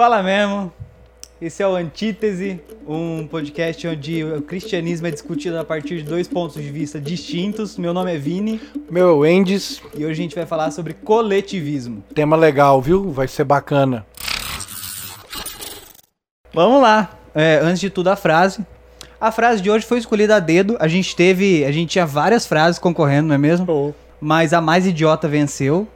Fala mesmo. Esse é o Antítese, um podcast onde o cristianismo é discutido a partir de dois pontos de vista distintos. Meu nome é Vini. Meu é o Endes. E hoje a gente vai falar sobre coletivismo. Tema legal, viu? Vai ser bacana. Vamos lá. É, antes de tudo, a frase. A frase de hoje foi escolhida a dedo. A gente teve. A gente tinha várias frases concorrendo, não é mesmo? Oh. Mas a mais idiota venceu.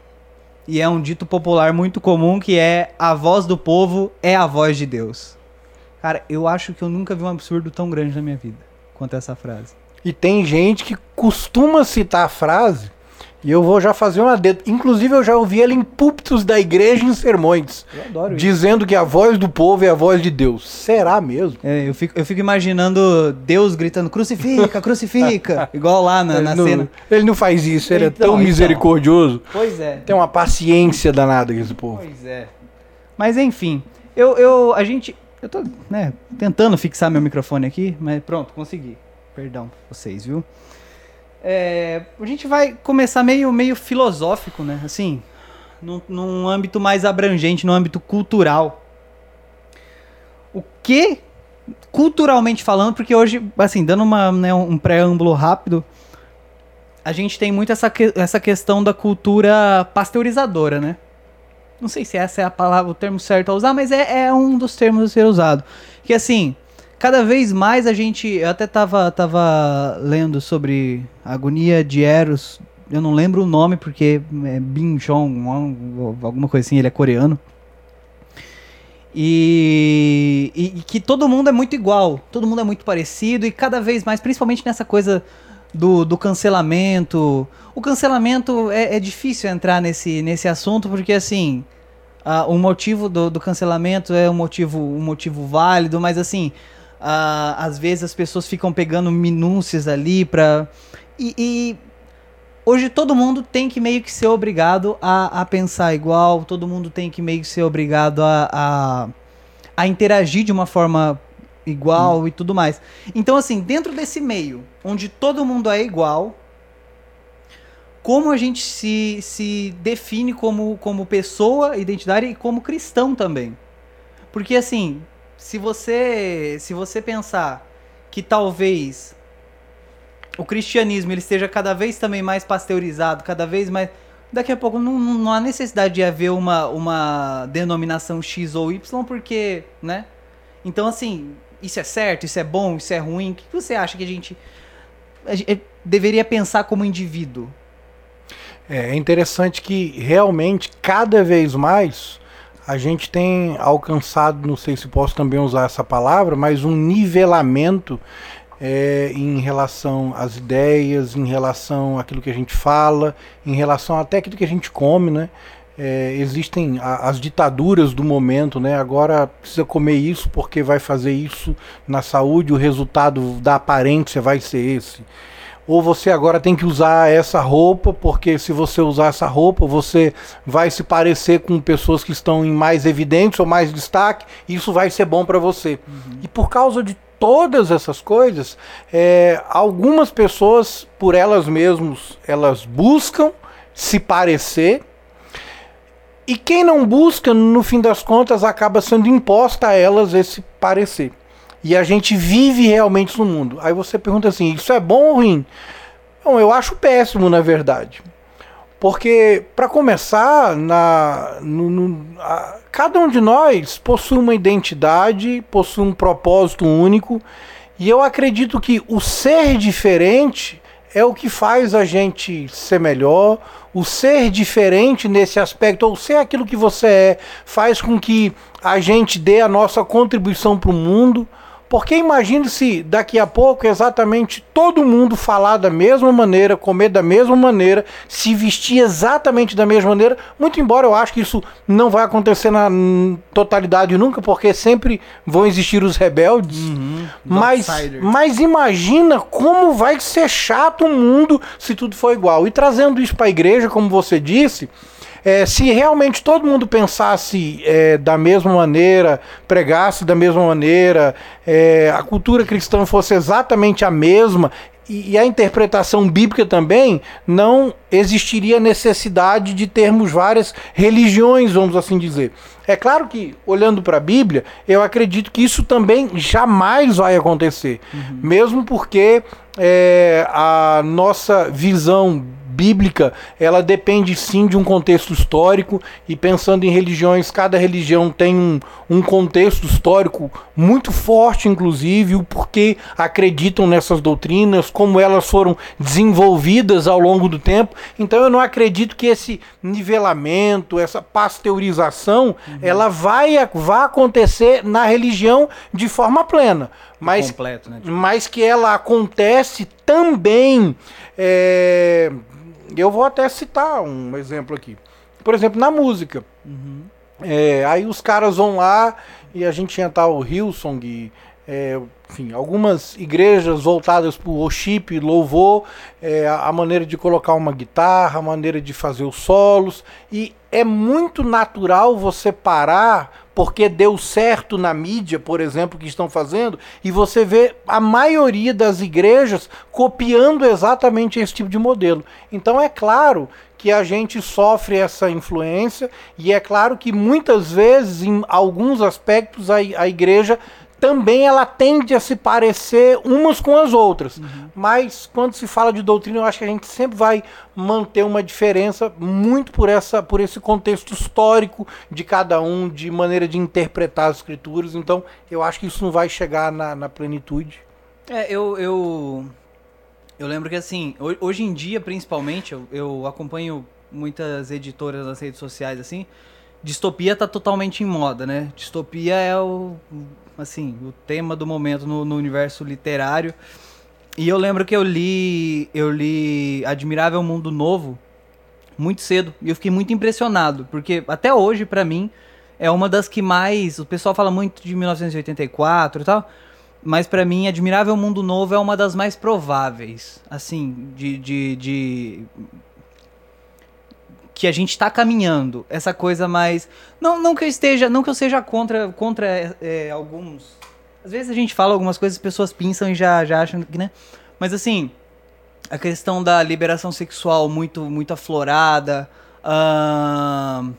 E é um dito popular muito comum que é a voz do povo é a voz de Deus. Cara, eu acho que eu nunca vi um absurdo tão grande na minha vida quanto essa frase. E tem gente que costuma citar a frase e eu vou já fazer uma dedo. Inclusive, eu já ouvi ela em púlpitos da igreja em sermões. Eu adoro Dizendo que a voz do povo é a voz de Deus. Será mesmo? É, eu, fico, eu fico imaginando Deus gritando: crucifica, crucifica. igual lá na, ele, na não, cena. ele não faz isso, ele Então, é tão então. misericordioso. Pois é. Tem uma paciência danada com esse povo. Pois é. Mas enfim, eu, eu, a gente, eu tô, né, tentando fixar meu microfone aqui, mas pronto, consegui. Perdão pra vocês, viu? É, a gente vai começar meio, meio filosófico, né? Assim, num, num âmbito mais abrangente, num âmbito cultural. O que, culturalmente falando, porque hoje, assim, dando uma, né, um preâmbulo rápido, a gente tem muito essa, que- essa questão da cultura pasteurizadora, né? Não sei se essa é a palavra, o termo certo a usar, mas é, é um dos termos a ser usado. Que assim, cada vez mais a gente. Eu até tava, tava lendo sobre agonia de Eros. Eu não lembro o nome porque é Bin Chong, alguma coisa assim, ele é coreano. E, e, e que todo mundo é muito igual, todo mundo é muito parecido, e cada vez mais, principalmente nessa coisa do, do cancelamento. O cancelamento é, é difícil entrar nesse, nesse assunto, porque assim, o motivo do, do cancelamento é um motivo, um motivo válido, mas assim, ah, às vezes as pessoas ficam pegando minúcias ali pra. E, e hoje todo mundo tem que meio que ser obrigado a, a pensar igual, todo mundo tem que meio que ser obrigado a, a, a interagir de uma forma igual e tudo mais. Então, assim, dentro desse meio, onde todo mundo é igual, como a gente se, se define como, como pessoa, identidade e como cristão também. Porque, assim, se você, se você pensar que talvez o cristianismo ele esteja cada vez também mais pasteurizado, cada vez mais. Daqui a pouco não, não há necessidade de haver uma, uma denominação X ou Y, porque, né? Então, assim, isso é certo, isso é bom, isso é ruim. O que você acha que a gente, a gente deveria pensar como indivíduo? É interessante que realmente cada vez mais a gente tem alcançado, não sei se posso também usar essa palavra, mas um nivelamento é, em relação às ideias, em relação àquilo que a gente fala, em relação até aquilo que a gente come, né? É, existem a- as ditaduras do momento, né? Agora precisa comer isso porque vai fazer isso na saúde, o resultado da aparência vai ser esse ou você agora tem que usar essa roupa, porque se você usar essa roupa, você vai se parecer com pessoas que estão em mais evidência ou mais destaque, e isso vai ser bom para você. E por causa de todas essas coisas, é, algumas pessoas, por elas mesmas, elas buscam se parecer, e quem não busca, no fim das contas, acaba sendo imposta a elas esse parecer. E a gente vive realmente no mundo. Aí você pergunta assim: isso é bom ou ruim? Bom, eu acho péssimo, na verdade. Porque, para começar, na, no- no- a- cada um de nós possui uma identidade, possui um propósito único. E eu acredito que o ser diferente é o que faz a gente ser melhor. O ser diferente nesse aspecto, ou ser aquilo que você é, faz com que a gente dê a nossa contribuição para o mundo. Porque imagine se daqui a pouco exatamente todo mundo falar da mesma maneira, comer da mesma maneira, se vestir exatamente da mesma maneira. Muito embora eu acho que isso não vai acontecer na totalidade nunca, porque sempre vão existir os rebeldes. Mas, outsiders. mas imagina como vai ser chato o mundo se tudo for igual. E trazendo isso para a igreja, como você disse, é, se realmente todo mundo pensasse é, da mesma maneira, pregasse da mesma maneira, é, a cultura cristã fosse exatamente a mesma, e, e a interpretação bíblica também não existiria necessidade de termos várias religiões, vamos assim dizer. É claro que, olhando para a Bíblia, eu acredito que isso também jamais vai acontecer. Uhum. Mesmo porque é, a nossa visão bíblica, ela depende sim de um contexto histórico e pensando em religiões, cada religião tem um, um contexto histórico muito forte, inclusive, o porquê acreditam nessas doutrinas, como elas foram desenvolvidas ao longo do tempo. Então eu não acredito que esse nivelamento, essa pasteurização, uhum. ela vai, vai acontecer na religião de forma plena. Mas, completo, né? mas que ela acontece também é, eu vou até citar um exemplo aqui. Por exemplo, na música. Uhum. É, aí os caras vão lá e a gente tinha tal Hillsong, é, enfim, algumas igrejas voltadas para o worship, louvor, é, a maneira de colocar uma guitarra, a maneira de fazer os solos. E é muito natural você parar porque deu certo na mídia, por exemplo, que estão fazendo, e você vê a maioria das igrejas copiando exatamente esse tipo de modelo. Então é claro que a gente sofre essa influência, e é claro que muitas vezes, em alguns aspectos, a, a igreja também ela tende a se parecer umas com as outras. Uhum. Mas quando se fala de doutrina, eu acho que a gente sempre vai manter uma diferença muito por essa por esse contexto histórico de cada um, de maneira de interpretar as escrituras. Então, eu acho que isso não vai chegar na, na plenitude. É, eu, eu eu lembro que assim, hoje em dia, principalmente, eu, eu acompanho muitas editoras nas redes sociais assim. Distopia tá totalmente em moda, né? Distopia é o assim, o tema do momento no, no universo literário. E eu lembro que eu li, eu li Admirável Mundo Novo muito cedo e eu fiquei muito impressionado, porque até hoje para mim é uma das que mais, o pessoal fala muito de 1984 e tal, mas para mim Admirável Mundo Novo é uma das mais prováveis, assim, de, de, de que a gente está caminhando. Essa coisa mais. Não, não que eu esteja. Não que eu seja contra, contra é, alguns. Às vezes a gente fala algumas coisas, as pessoas pensam e já, já acham que, né? Mas assim, a questão da liberação sexual muito, muito aflorada. Uh,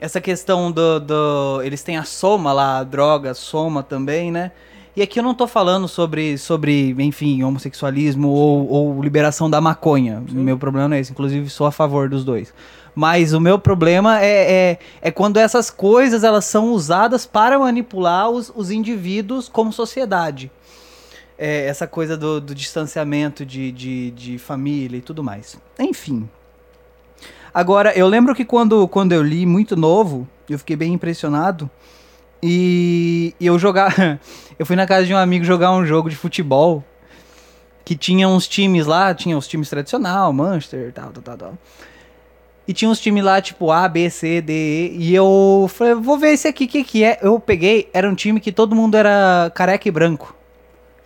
essa questão do, do. Eles têm a soma lá, a droga, a soma também, né? E aqui eu não tô falando sobre, sobre enfim, homossexualismo ou, ou liberação da maconha. Sim. Meu problema não é esse. Inclusive, sou a favor dos dois. Mas o meu problema é, é, é, quando essas coisas elas são usadas para manipular os, os indivíduos como sociedade. É, essa coisa do, do distanciamento de, de, de, família e tudo mais. Enfim. Agora, eu lembro que quando, quando eu li muito novo, eu fiquei bem impressionado. E, e eu jogar. eu fui na casa de um amigo jogar um jogo de futebol. Que tinha uns times lá, tinha os times tradicional, Manchester, tal, tal, tal, tal. E tinha uns times lá, tipo A, B, C, D, E. E eu falei, vou ver esse aqui, o que, que é? Eu peguei, era um time que todo mundo era careca e branco.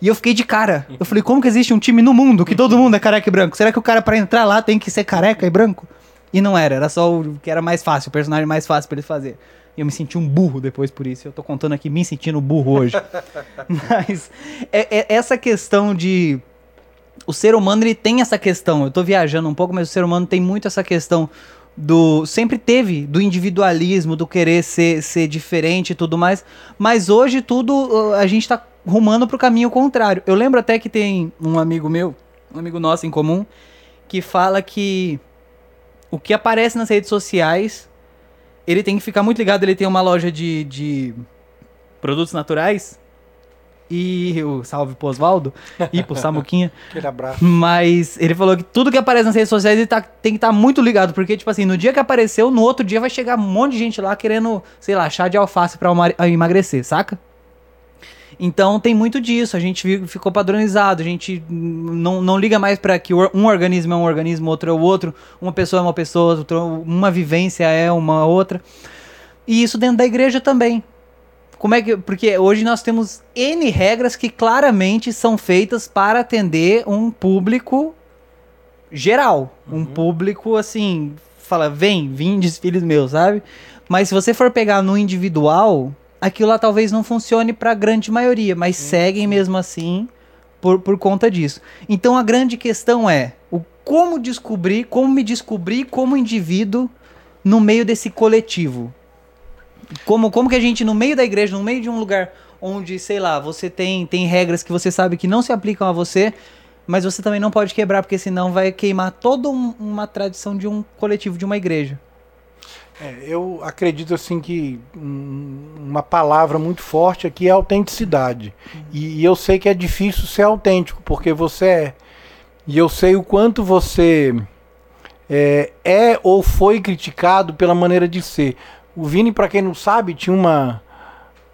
E eu fiquei de cara. Eu falei, como que existe um time no mundo que todo mundo é careca e branco? Será que o cara para entrar lá tem que ser careca e branco? E não era, era só o que era mais fácil, o personagem mais fácil para ele fazer. E eu me senti um burro depois por isso. Eu tô contando aqui me sentindo burro hoje. Mas é, é, essa questão de o ser humano ele tem essa questão. Eu tô viajando um pouco, mas o ser humano tem muito essa questão do sempre teve do individualismo, do querer ser, ser diferente e tudo mais, mas hoje tudo uh, a gente tá rumando pro caminho contrário. Eu lembro até que tem um amigo meu, um amigo nosso em comum, que fala que o que aparece nas redes sociais, ele tem que ficar muito ligado, ele tem uma loja de, de produtos naturais e o salve pro Osvaldo e pro Samuquinha. Aquele abraço. Mas ele falou que tudo que aparece nas redes sociais ele tá, tem que estar tá muito ligado, porque, tipo assim, no dia que apareceu, no outro dia vai chegar um monte de gente lá querendo, sei lá, chá de alface pra emagrecer, saca? Então tem muito disso, a gente ficou padronizado, a gente não, não liga mais para que um organismo é um organismo, outro é o outro, uma pessoa é uma pessoa, uma vivência é uma outra. E isso dentro da igreja também. Como é que. Porque hoje nós temos N regras que claramente são feitas para atender um público geral. Uhum. Um público assim. Fala, vem, vim desfiles meus, sabe? Mas se você for pegar no individual, aquilo lá talvez não funcione para a grande maioria, mas sim, seguem sim. mesmo assim por, por conta disso. Então a grande questão é o como descobrir, como me descobrir como indivíduo no meio desse coletivo. Como, como que a gente, no meio da igreja, no meio de um lugar onde, sei lá, você tem, tem regras que você sabe que não se aplicam a você, mas você também não pode quebrar, porque senão vai queimar toda um, uma tradição de um coletivo, de uma igreja. É, eu acredito assim que uma palavra muito forte aqui é autenticidade. E, e, eu sei que é difícil ser autêntico, porque você é. E eu sei o quanto você é, é ou foi criticado pela maneira de ser. O Vini, para quem não sabe, tinha uma,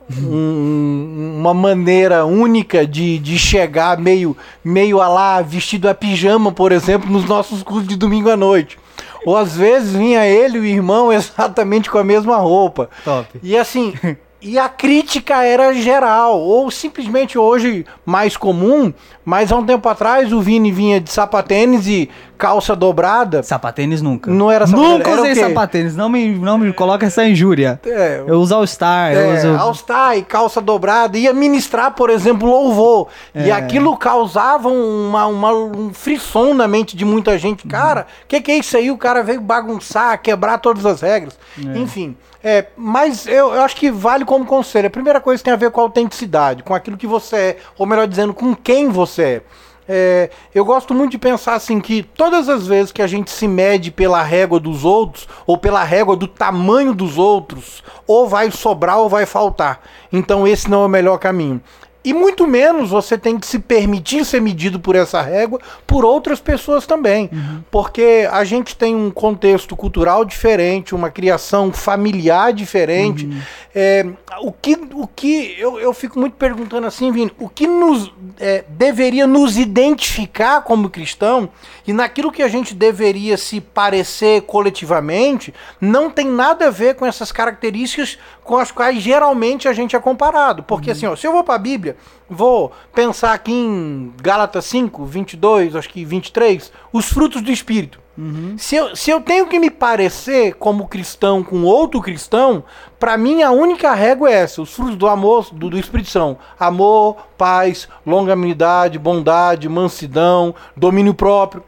um, uma maneira única de, de chegar meio, meio a lá, vestido a pijama, por exemplo, nos nossos cursos de domingo à noite. Ou às vezes vinha ele e o irmão exatamente com a mesma roupa. Top. E assim, e a crítica era geral, ou simplesmente hoje mais comum, mas há um tempo atrás o Vini vinha de sapatênis e calça dobrada. Sapatênis nunca. Não era sapatênis. Nunca usei sapatênis, não me, não me coloca essa injúria. É, eu uso All-Star. É, uso... All-Star e calça dobrada. Ia ministrar, por exemplo, louvor. É. E aquilo causava uma, uma, um frisson na mente de muita gente. Cara, o uhum. que, que é isso aí? O cara veio bagunçar, quebrar todas as regras. É. Enfim. É, mas eu, eu, acho que vale como conselho. A primeira coisa tem a ver com a autenticidade, com aquilo que você é, ou melhor dizendo, com quem você é. É, eu gosto muito de pensar assim que todas as vezes que a gente se mede pela régua dos outros, ou pela régua do tamanho dos outros, ou vai sobrar ou vai faltar. Então esse não é o melhor caminho. E muito menos você tem que se permitir ser medido por essa régua por outras pessoas também. Uhum. Porque a gente tem um contexto cultural diferente, uma criação familiar diferente. Uhum. É, o que, o que eu, eu fico muito perguntando assim, Vini, o que nos é, deveria nos identificar como cristão e naquilo que a gente deveria se parecer coletivamente não tem nada a ver com essas características com as quais geralmente a gente é comparado. Porque uhum. assim, ó, se eu vou para a Bíblia, vou pensar aqui em Gálatas 5, 22, acho que 23, os frutos do Espírito. Uhum. Se, eu, se eu tenho que me parecer como cristão com outro cristão, para mim a única régua é essa: os frutos do amor, do, do Espírito são amor, paz, longanimidade, bondade, mansidão, domínio próprio.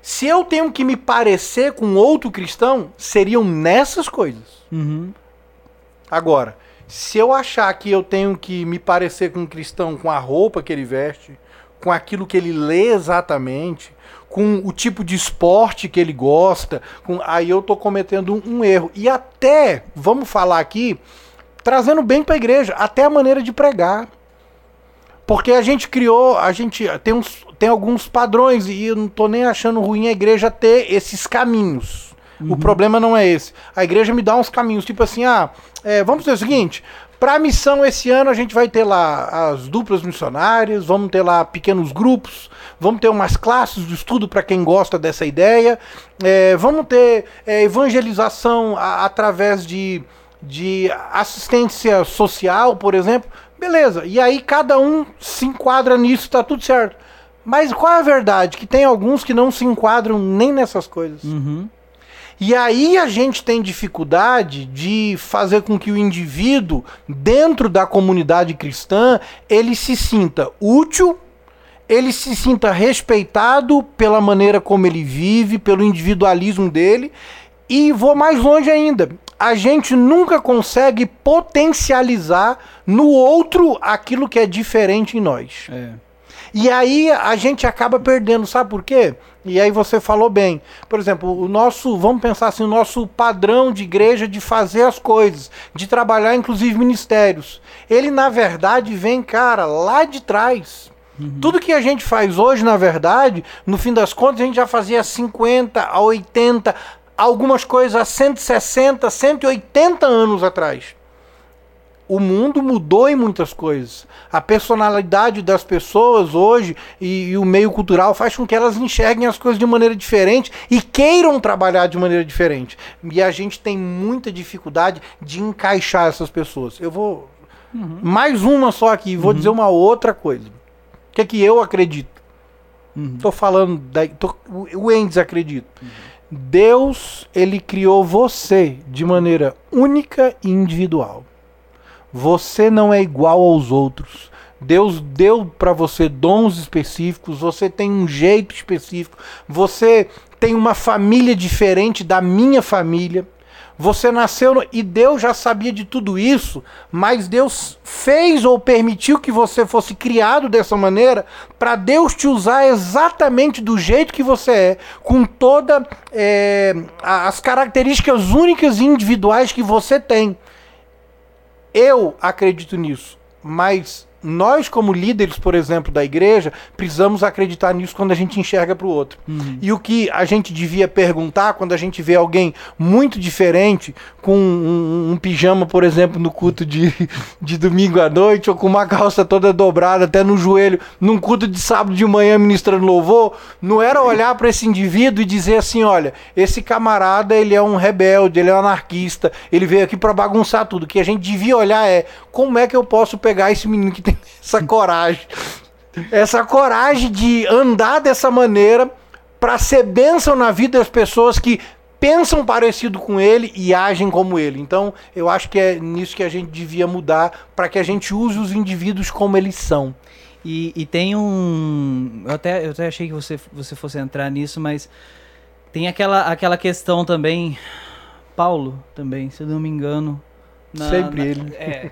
Se eu tenho que me parecer com outro cristão, seriam nessas coisas. Uhum. Agora, se eu achar que eu tenho que me parecer com um cristão com a roupa que ele veste, com aquilo que ele lê exatamente, com o tipo de esporte que ele gosta, com, aí eu estou cometendo um, erro. E até, vamos falar aqui, trazendo bem para a igreja, até a maneira de pregar. Porque a gente criou, a gente tem, uns, tem alguns padrões e eu não estou nem achando ruim a igreja ter esses caminhos. Uhum. O problema não é esse. A igreja me dá uns caminhos, tipo assim, ah, é, vamos fazer o seguinte, para a missão esse ano a gente vai ter lá as duplas missionárias, vamos ter lá pequenos grupos, vamos ter umas classes de estudo para quem gosta dessa ideia, é, vamos ter é, evangelização a, através de, de assistência social, por exemplo. Beleza, e aí cada um se enquadra nisso, tá tudo certo. Mas qual é a verdade? Que tem alguns que não se enquadram nem nessas coisas. Uhum. E aí a gente tem dificuldade de fazer com que o indivíduo, dentro da comunidade cristã, ele se sinta útil, ele se sinta respeitado pela maneira como ele vive, pelo individualismo dele. E vou mais longe ainda. A gente nunca consegue potencializar no outro aquilo que é diferente em nós. É. E aí a gente acaba perdendo, sabe por quê? E aí você falou bem. Por exemplo, o nosso, vamos pensar assim, o nosso padrão de igreja de fazer as coisas, de trabalhar inclusive ministérios. Ele na verdade vem, cara, lá de trás. Uhum. Tudo que a gente faz hoje, na verdade, no fim das contas, a gente já fazia 50 a 80, algumas coisas a 160, 180 anos atrás o mundo mudou em muitas coisas. A personalidade das pessoas hoje e, e, o meio cultural faz com que elas enxerguem as coisas de maneira diferente e queiram trabalhar de maneira diferente. E a gente tem muita dificuldade de encaixar essas pessoas. Eu vou. Uhum. Mais uma só aqui, vou uhum. dizer uma outra coisa. O que é que eu acredito? Estou uhum. falando. Da, tô, o Endes acredita. Uhum. Deus, ele criou você de maneira única e individual. Você não é igual aos outros. Deus deu para você dons específicos, você tem um jeito específico, você tem uma família diferente da minha família. Você nasceu no... e Deus já sabia de tudo isso, mas Deus fez ou permitiu que você fosse criado dessa maneira para Deus te usar exatamente do jeito que você é, com todas é, as características únicas e individuais que você tem. Eu acredito nisso, mas nós, como líderes, por exemplo, da igreja, precisamos acreditar nisso quando a gente enxerga para o outro. Uhum. E o que a gente devia perguntar quando a gente vê alguém muito diferente, com um, um, pijama, por exemplo, no culto de, de domingo à noite, ou com uma calça toda dobrada até no joelho, num culto de sábado de manhã ministrando louvor, não era olhar para esse indivíduo e dizer assim: olha, esse camarada ele é um rebelde, ele é um anarquista, ele veio aqui para bagunçar tudo. O que a gente devia olhar é como é que eu posso pegar esse menino que tem essa coragem. Essa coragem de andar dessa maneira para ser bênção na vida das pessoas que pensam parecido com ele e agem como ele. Então, eu acho que é nisso que a gente devia mudar para que a gente use os indivíduos como eles são. E, e tem um. Eu até, eu até achei que você, você fosse entrar nisso, mas tem aquela, aquela questão também. Paulo também, se eu não me engano. Na, Sempre na, ele. É,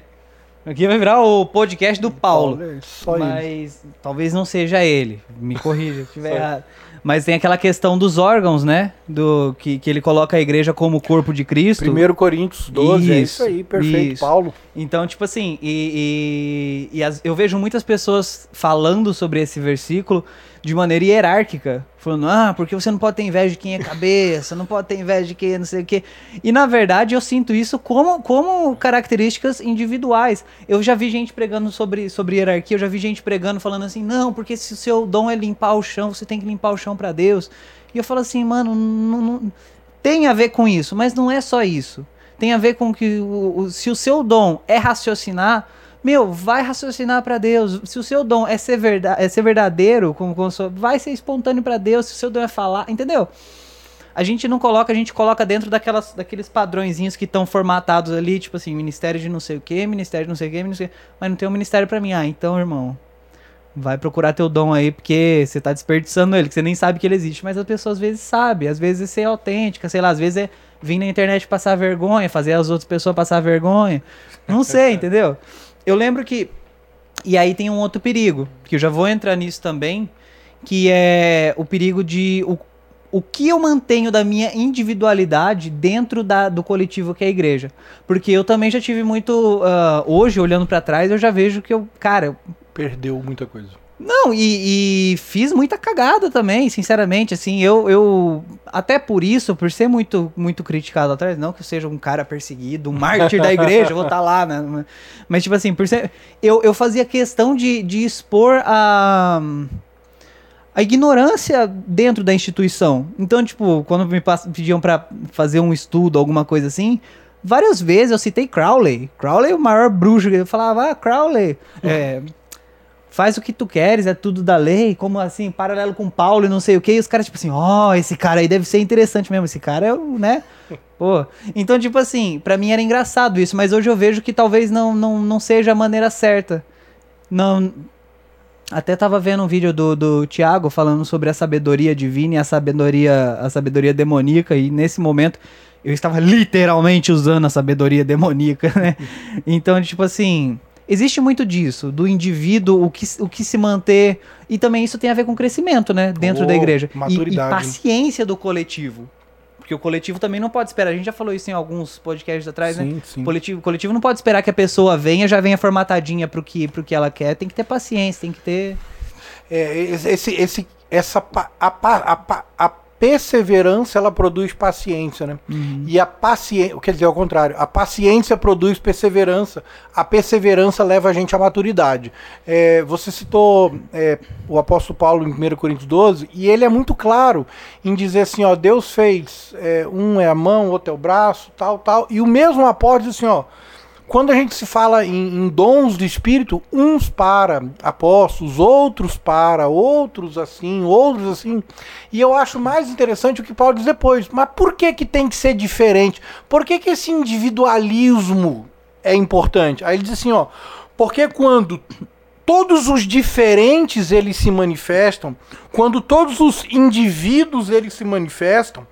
Aqui vai virar o podcast do Paulo. É só mas ele. talvez não seja ele. Me corrija se estiver errado. Mas tem aquela questão dos órgãos, né? Do que, que ele coloca a igreja como corpo de Cristo. 1 Coríntios 12, isso, é isso aí, perfeito, isso. Paulo. Então, tipo assim, e, e, e as, eu vejo muitas pessoas falando sobre esse versículo de maneira hierárquica, falando, ah, porque você não pode ter inveja de quem é cabeça, não pode ter inveja de quem é não sei o quê. E na verdade eu sinto isso como, como características individuais. Eu já vi gente pregando sobre, sobre hierarquia, eu já vi gente pregando falando assim, não, porque se o seu dom é limpar o chão, você tem que limpar o chão para Deus. E eu falo assim, mano, não, não, tem a ver com isso, mas não é só isso. Tem a ver com que o, o se o seu dom é raciocinar, meu, vai raciocinar para Deus. Se o seu dom é ser, verdade, é ser verdadeiro, como, como vai ser espontâneo para Deus. Se o seu dom é falar, entendeu? A gente não coloca, a gente coloca dentro daquelas, daqueles padrõezinhos que estão formatados ali, tipo assim, ministério de não sei o que, ministério de não sei o que, mas não tem um ministério para mim. Ah, então, irmão, vai procurar teu dom aí, porque você tá desperdiçando ele, que você nem sabe que ele existe, mas a pessoa às vezes sabe, às vezes é ser autêntica, sei lá, às vezes é vir na internet passar vergonha, fazer as outras pessoas passar vergonha. Não sei, entendeu? Eu lembro que. E aí tem um outro perigo, que eu já vou entrar nisso também, que é o perigo de. O, o que eu mantenho da minha individualidade dentro da, do coletivo que é a igreja. Porque eu também já tive muito. Uh, hoje, olhando para trás, eu já vejo que eu. Cara. Perdeu muita coisa. Não, e, e, fiz muita cagada também, sinceramente, assim, eu, eu, até por isso, por ser muito, muito criticado atrás, não que eu seja um cara perseguido, um mártir da igreja, vou estar tá lá, né, mas tipo assim, por ser, eu, eu fazia questão de, de expor a, a ignorância dentro da instituição, então, tipo, quando me pediam para fazer um estudo, alguma coisa assim, várias vezes eu citei Crowley, Crowley é o maior bruxo, eu falava, ah, Crowley, é faz o que tu queres, é tudo da lei, como assim, paralelo com Paulo e não sei o que, e os caras, tipo assim, ó, oh, esse cara aí deve ser interessante mesmo, esse cara é o, né? Pô. Então, tipo assim, para mim era engraçado isso, mas hoje eu vejo que talvez não, não, não seja a maneira certa. Não. Até tava vendo um vídeo do, do Tiago falando sobre a sabedoria divina e a sabedoria, a sabedoria demoníaca, e nesse momento eu estava literalmente usando a sabedoria demoníaca, né? Então, tipo assim, existe muito disso, do indivíduo, o que, o que se manter. E também isso tem a ver com crescimento, né? Dentro oh, da igreja. E, e, paciência do coletivo. Porque o coletivo também não pode esperar. A gente já falou isso em alguns podcasts atrás, né? sim, né? Sim. O coletivo, o coletivo não pode esperar que a pessoa venha, já venha formatadinha pro que, pro que ela quer. Tem que ter paciência, tem que ter. É, esse, esse, essa, a, a, a, a perseverança ela produz paciência, né? Uhum. E a paciência, quer dizer, ao contrário, a paciência produz perseverança, a perseverança leva a gente à maturidade. É, você citou é, o apóstolo Paulo em 1 Coríntios 12, e ele é muito claro em dizer assim: ó, Deus fez, é, um é a mão, outro é o braço, tal, tal, e o mesmo apóstolo diz assim: ó quando a gente se fala em, em, dons do Espírito, uns para apóstolos, outros para, outros assim, outros assim. E eu acho mais interessante o que Paulo diz depois. Mas por que, que tem que ser diferente? Por que, que esse individualismo é importante? Aí ele diz assim, ó, porque quando todos os diferentes eles se manifestam, quando todos os indivíduos eles se manifestam,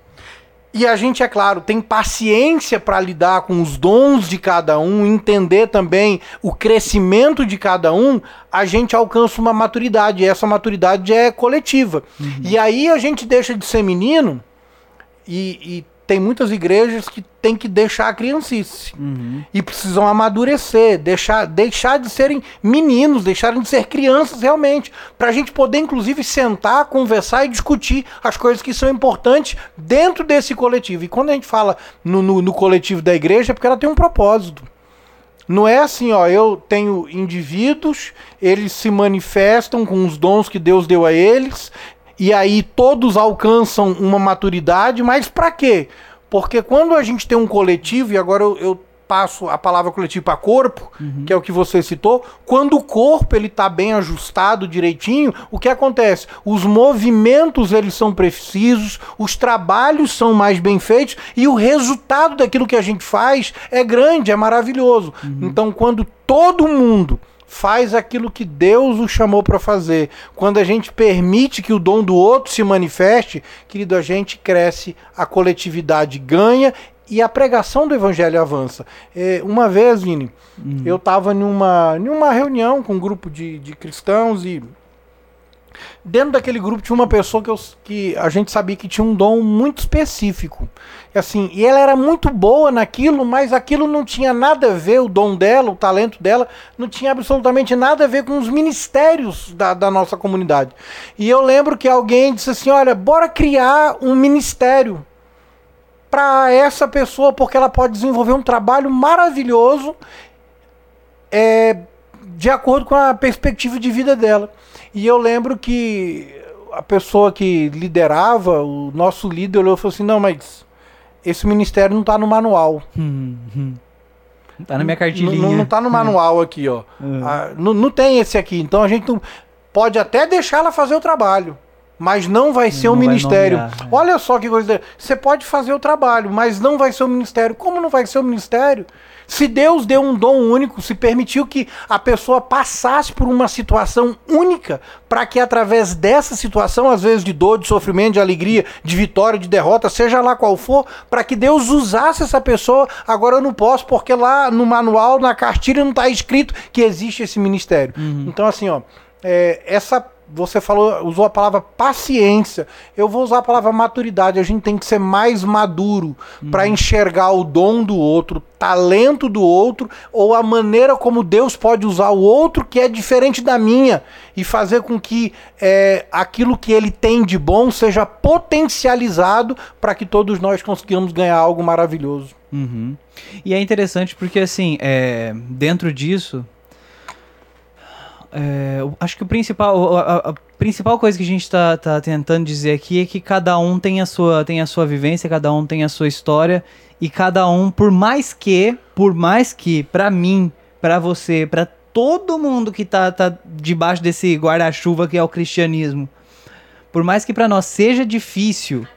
e a gente, é claro, tem paciência para lidar com os dons de cada um, entender também o crescimento de cada um, a gente alcança uma maturidade. E essa maturidade é coletiva. Uhum. E aí a gente deixa de ser menino e, e tem muitas igrejas que tem que deixar a criancice. Uhum. E precisam amadurecer, deixar, deixar de serem meninos, deixarem de ser crianças realmente. Para a gente poder, inclusive, sentar, conversar e discutir as coisas que são importantes dentro desse coletivo. E quando a gente fala no, no, no coletivo da igreja, é porque ela tem um propósito. Não é assim, ó, eu tenho indivíduos, eles se manifestam com os dons que Deus deu a eles, e aí todos alcançam uma maturidade, mas para quê? Porque quando a gente tem um coletivo, e agora eu, eu passo a palavra coletivo para corpo, uhum. que é o que você citou, quando o corpo ele tá bem ajustado direitinho, o que acontece? Os movimentos eles são precisos, os trabalhos são mais bem feitos e o resultado daquilo que a gente faz é grande, é maravilhoso. Uhum. Então, quando todo mundo faz aquilo que Deus o chamou para fazer. Quando a gente permite que o dom do outro se manifeste, querido, a gente cresce, a coletividade ganha e a pregação do evangelho avança. É, uma vez, Vini, hum. eu estava numa, numa reunião com um grupo de, de cristãos e dentro daquele grupo tinha uma pessoa que, eu, que a gente sabia que tinha um dom muito específico. E assim, e ela era muito boa naquilo, mas aquilo não tinha nada a ver, o dom dela, o talento dela, não tinha absolutamente nada a ver com os ministérios da, da nossa comunidade. E eu lembro que alguém disse assim: olha, bora criar um ministério para essa pessoa, porque ela pode desenvolver um trabalho maravilhoso. É, de acordo com a perspectiva de vida dela. E eu lembro que a pessoa que liderava, o nosso líder, olhou e falou assim: não, mas esse ministério não está no manual. Hum, hum. Tá na minha cartilhinha. Não, não tá no manual aqui, ó. Hum. Ah, não, não tem esse aqui. Então a gente não, pode até deixar ela fazer o trabalho. Mas não vai ser um ministério. Nomear, é. Olha só que coisa. Você pode fazer o trabalho, mas não vai ser o um ministério. Como não vai ser o um ministério? Se Deus deu um dom único, se permitiu que a pessoa passasse por uma situação única, para que através dessa situação, às vezes de dor, de sofrimento, de alegria, de vitória, de derrota, seja lá qual for, para que Deus usasse essa pessoa, agora eu não posso, porque lá no manual, na cartilha, não está escrito que existe esse ministério. Uhum. Então, assim, ó, é, essa você falou, usou a palavra paciência. Eu vou usar a palavra maturidade. A gente tem que ser mais maduro uhum. para enxergar o dom do outro, talento do outro, ou a maneira como Deus pode usar o outro que é diferente da minha e fazer com que é, aquilo que ele tem de bom seja potencializado para que todos nós conseguimos ganhar algo maravilhoso. Uhum. E é interessante porque, assim, é, dentro disso, é, acho que o principal, a, a, principal coisa que a gente está tá tentando dizer aqui é que cada um tem a, sua, tem a sua vivência, cada um tem a sua história e cada um, por mais que, por mais que, para mim, para você, para todo mundo que tá, tá debaixo desse guarda-chuva que é o cristianismo, por mais que para nós seja difícil,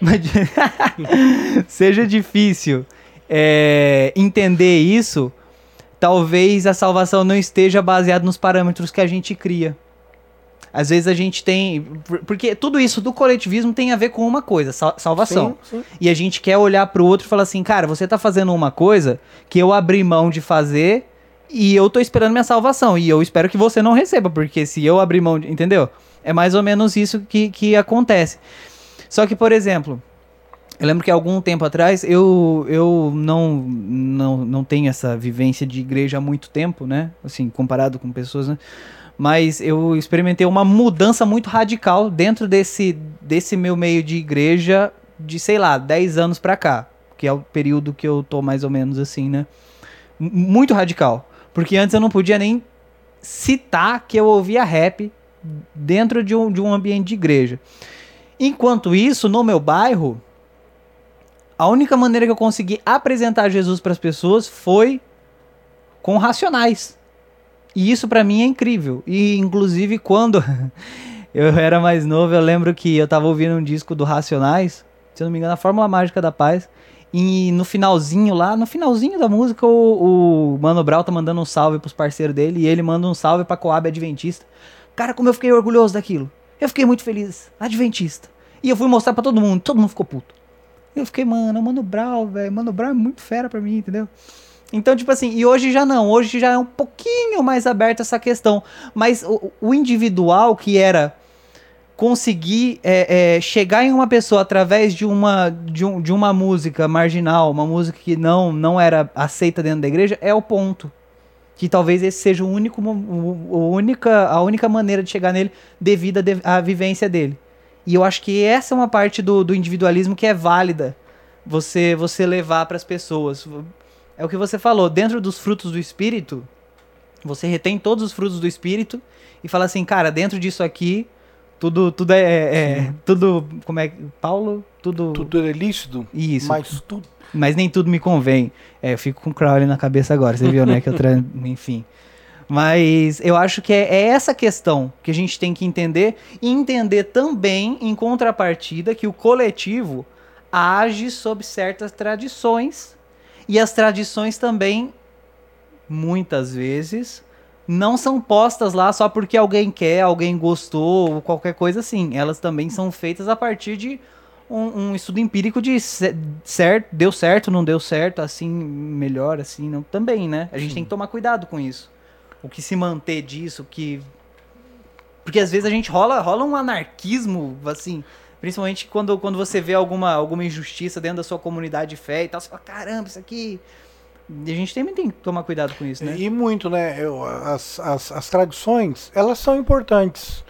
seja difícil é, entender isso talvez a salvação não esteja baseada nos parâmetros que a gente cria. Às vezes a gente tem. Porque tudo isso do coletivismo tem a ver com uma coisa, salvação. Sim, sim. E a gente quer olhar para o outro e falar assim, cara, você tá fazendo uma coisa que eu abri mão de fazer e eu tô esperando minha salvação. E eu espero que você não receba, porque se eu abrir mão de. Entendeu? É mais ou menos isso que, que acontece. Só que, por exemplo, eu lembro que algum tempo atrás eu, eu não, não, não tenho essa vivência de igreja há muito tempo, né? Assim, comparado com pessoas, né? Mas eu experimentei uma mudança muito radical dentro desse, desse meu meio de igreja de, sei lá, 10 anos pra cá. Que é o período que eu tô mais ou menos assim, né? Muito radical. Porque antes eu não podia nem citar que eu ouvia rap dentro de um, de um ambiente de igreja. Enquanto isso, no meu bairro, a única maneira que eu consegui apresentar Jesus para as pessoas foi com racionais. E isso para mim é incrível. E inclusive quando eu era mais novo, eu lembro que eu tava ouvindo um disco do Racionais, se eu não me engano, a Fórmula Mágica da Paz, E no finalzinho lá, no finalzinho da música, o, o Mano Brown tá mandando um salve pros parceiros dele e ele manda um salve pra Coab Adventista. Cara, como eu fiquei orgulhoso daquilo. Eu fiquei muito feliz. Adventista. E eu fui mostrar pra todo mundo, todo mundo ficou puto. Eu fiquei, mano, Mano Brown, velho. Mano Brown é muito fera pra mim, entendeu? Então, tipo assim, e hoje já não, hoje já é um pouquinho mais aberta essa questão. Mas o, o individual que era conseguir é, é, chegar em uma pessoa através de uma, de, um, de uma música marginal, uma música que não, não era aceita dentro da igreja, é o ponto. Que talvez esse seja o único, o, o única, a única maneira de chegar nele devido à vivência dele. E eu acho que essa é uma parte do, do individualismo que é válida você, você levar para as pessoas. É o que você falou, dentro dos frutos do espírito, você retém todos os frutos do espírito e fala assim, cara, dentro disso aqui tudo, tudo é, é, é tudo, como é, Paulo, tudo... Tudo é lícito, Isso. mas tudo... Mas nem tudo me convém. É, eu fico com o Crowley na cabeça agora, você viu, né, que eu tra... enfim. Mas eu acho que é, é, essa questão que a gente tem que entender e entender também, em contrapartida, que o coletivo age sob certas tradições e as tradições também, muitas vezes, não são postas lá só porque alguém quer, alguém gostou ou qualquer coisa assim. Elas também são feitas a partir de um, um estudo empírico de certo, deu certo, não deu certo, assim melhor, assim não. Também, né? A gente tem que tomar cuidado com isso. O que se manter disso, que porque às vezes a gente rola, rola um anarquismo, assim, principalmente quando, quando você vê alguma, alguma injustiça dentro da sua comunidade de fé e tal, você fala, caramba, isso aqui a gente também tem que tomar cuidado com isso, né? E muito, né? Eu, as, as, as tradições, elas são importantes.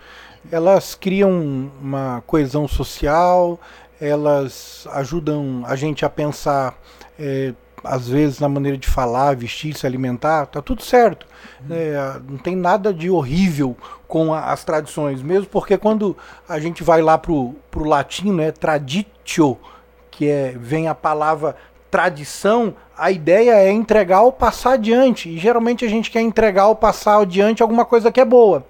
Elas criam uma coesão social, elas ajudam a gente a pensar, é, às vezes, na maneira de falar, vestir, se alimentar, tá tudo certo. É, não tem nada de horrível com a, as tradições, mesmo porque quando a gente vai lá pro, pro latim, né, traditio, que é, vem a palavra tradição, a ideia é entregar ou passar adiante. E geralmente a gente quer entregar ou passar adiante alguma coisa que é boa.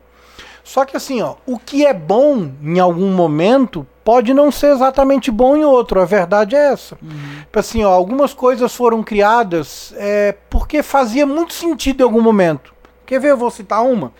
Só que assim, ó, o que é bom em algum momento pode não ser exatamente bom em outro. A verdade é essa. Uhum. Assim, ó, algumas coisas foram criadas é, porque fazia muito sentido em algum momento. Quer ver? Eu vou citar uma.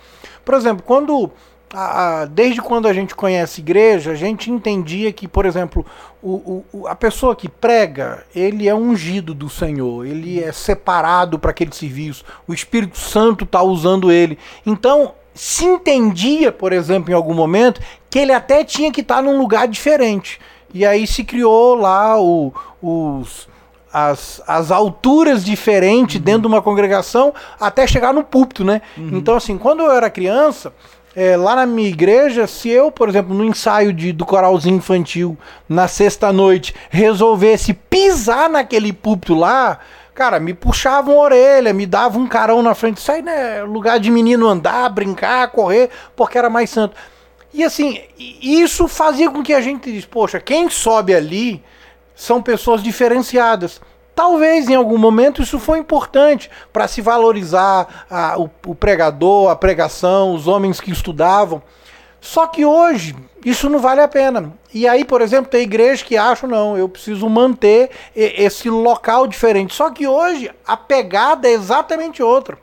Por exemplo, quando a, a, desde quando a gente conhece igreja, a gente entendia que, por exemplo, o, o, a pessoa que prega, ele é ungido do Senhor, ele é separado para aquele serviço, o Espírito Santo está usando ele. Então, se entendia, por exemplo, em algum momento, que ele até tinha que estar tá num lugar diferente. E aí se criou lá o, os, as, as alturas diferentes uhum. dentro de uma congregação até chegar no púlpito, né? Uhum. Então, assim, quando eu era criança, é, lá na minha igreja, se eu, por exemplo, no ensaio de, do coralzinho infantil, na sexta-noite, resolvesse pisar naquele púlpito lá, cara, me puxavam a orelha, me davam um carão na frente. Isso aí, né? Lugar de menino andar, brincar, correr, porque era mais santo. E assim, isso fazia com que a gente disse, poxa, quem sobe ali são pessoas diferenciadas. Talvez em algum momento isso foi importante para se valorizar a, o, o pregador, a pregação, os homens que estudavam. Só que hoje isso não vale a pena. E aí, por exemplo, tem igrejas que acham, não, eu preciso manter esse local diferente. Só que hoje a pegada é exatamente outra.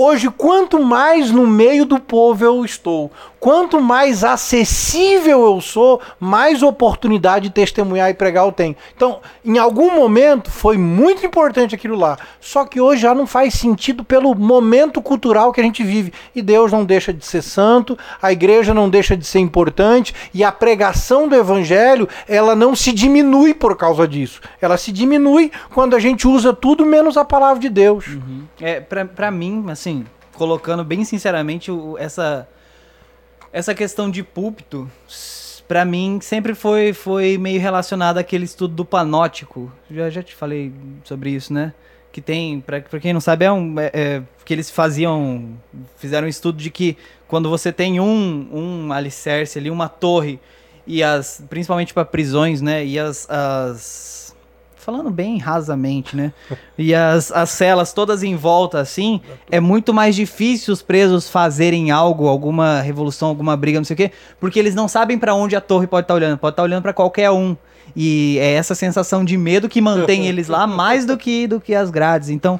Hoje, quanto mais no meio do povo eu estou, quanto mais acessível eu sou, mais oportunidade de testemunhar e pregar eu tenho. Então, em algum momento foi muito importante aquilo lá. Só que hoje já não faz sentido pelo momento cultural que a gente vive. E Deus não deixa de ser santo, a igreja não deixa de ser importante e a pregação do evangelho, ela não se diminui por causa disso. Ela se diminui quando a gente usa tudo menos a palavra de Deus. Uhum. É, pra mim, assim, colocando bem sinceramente essa essa questão de púlpito, para mim, sempre foi, foi meio relacionado àquele estudo do panótico. Já, já te falei sobre isso, né? Que tem, pra quem não sabe, é um. É, é, que eles faziam. Fizeram um estudo de que quando você tem um, um alicerce ali, uma torre, e as. Principalmente para prisões, né? E as, as falando bem rasamente, né? E as, as celas todas em volta, assim, é muito mais difícil os presos fazerem algo, alguma revolução, alguma briga, não sei o quê, porque eles não sabem para onde a torre pode estar tá olhando, pode estar tá olhando para qualquer um. E é essa sensação de medo que mantém eles lá mais do que, do que as grades. Então,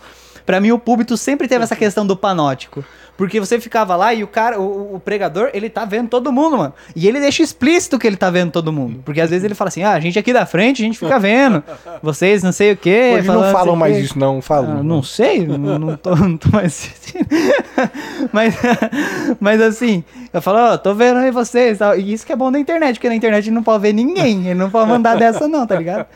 para mim, o púlpito sempre teve essa questão do panótico. Porque você ficava lá e o cara, o, o, pregador, ele tá vendo todo mundo, mano. E ele deixa explícito que ele tá vendo todo mundo. Porque às vezes ele fala assim: ah, a gente aqui da frente, a gente fica vendo. Vocês não sei o quê. Hoje não falam mais isso, não, falam. Ah, não sei, não, não, tô, não tô mais mas, mas assim, eu falo, ó, oh, tô vendo aí vocês. E isso que é bom da internet, porque na internet não pode ver ninguém. Ele não pode mandar dessa, não, tá ligado?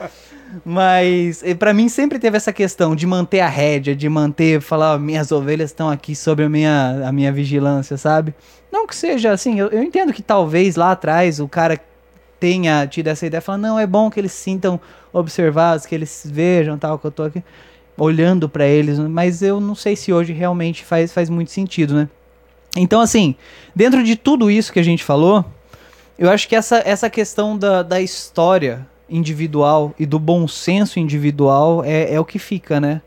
Mas para mim sempre teve essa questão de manter a rédea, de manter, falar, minhas ovelhas estão aqui sobre a minha, a minha vigilância, sabe? Não que seja assim, eu, eu entendo que talvez lá atrás o cara tenha tido essa ideia, falando, não, é bom que eles sintam observados, que eles vejam tal, que eu tô aqui olhando para eles, mas eu não sei se hoje realmente faz, faz muito sentido, né? Então, assim, dentro de tudo isso que a gente falou, eu acho que essa, essa questão da, da história individual e do bom senso individual é, é o que fica, né?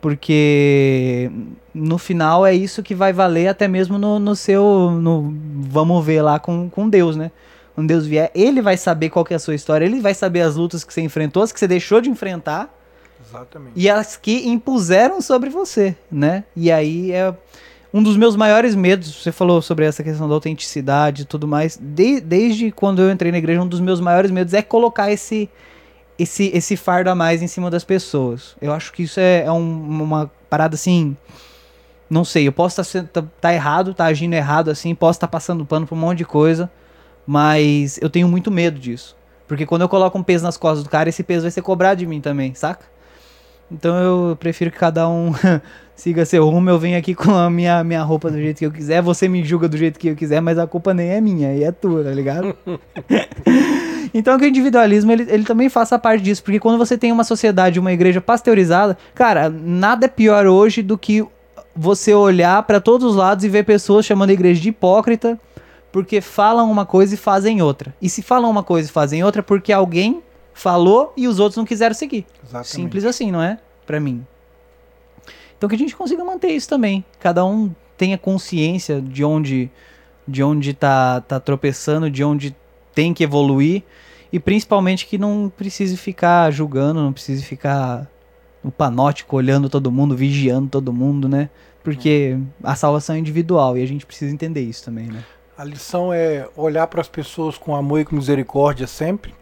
Porque no final é isso que vai valer até mesmo no, no seu. No, vamos ver lá com, com Deus, né? Quando Deus vier, ele vai saber qual que é a sua história, ele vai saber as lutas que você enfrentou, as que você deixou de enfrentar. Exatamente. E as que impuseram sobre você, né? E aí é um dos meus maiores medos, você falou sobre essa questão da autenticidade e tudo mais, de, desde quando eu entrei na igreja, um dos meus maiores medos é colocar esse, esse, esse fardo a mais em cima das pessoas. Eu acho que isso é, é um, uma parada assim. Não sei, eu posso estar tá, tá, tá, errado, tá agindo errado assim, posso estar tá passando pano pra um monte de coisa, mas eu tenho muito medo disso. Porque quando eu coloco um peso nas costas do cara, esse peso vai ser cobrado de mim também, saca? Então eu prefiro que cada um siga seu rumo. Eu venho aqui com a minha, minha roupa do jeito que eu quiser. Você me julga do jeito que eu quiser, mas a culpa nem é minha, e é tua, tá ligado? então que o individualismo ele, ele também faça parte disso. Porque quando você tem uma sociedade, uma igreja pasteurizada, cara, nada é pior hoje do que você olhar para todos os lados e ver pessoas chamando a igreja de hipócrita porque falam uma coisa e fazem outra. E se falam uma coisa e fazem outra, porque alguém falou e os outros não quiseram seguir. Exatamente. Simples assim, não é? Para mim. Então que a gente consiga manter isso também. Cada um tenha consciência de onde de onde tá, tá tropeçando, de onde tem que evoluir e principalmente que não precise ficar julgando, não precise ficar no panótico olhando todo mundo, vigiando todo mundo, né? Porque a salvação é individual e a gente precisa entender isso também, né? A lição é olhar para as pessoas com amor e com misericórdia sempre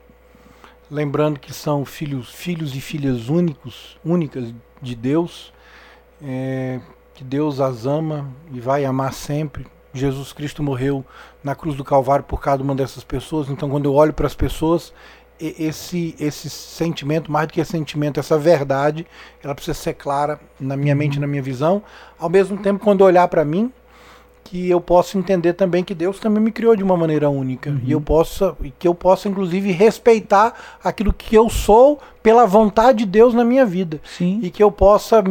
lembrando que são filhos, filhos e filhas únicos, únicas de Deus, é, que Deus as ama e vai amar sempre. Jesus Cristo morreu na cruz do Calvário por cada uma dessas pessoas. Então, quando eu olho para as pessoas, esse esse sentimento, mais do que sentimento, essa verdade, ela precisa ser clara na minha mente, na minha visão. Ao mesmo tempo, quando eu olhar para mim, que eu possa entender também que Deus também me criou de uma maneira única uhum. e eu possa que eu possa inclusive respeitar aquilo que eu sou pela vontade de Deus na minha vida Sim. e que eu possa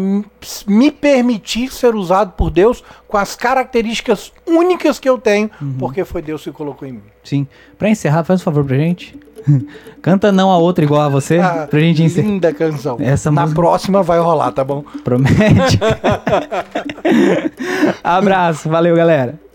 me permitir ser usado por Deus com as características únicas que eu tenho uhum. porque foi Deus que colocou em mim. Sim. Para encerrar, faz um favor pra gente. Canta não a outra igual a você, ah, pra gente encerrar. Linda canção. Essa Na música... próxima vai rolar, tá bom? Promete. Abraço, valeu galera.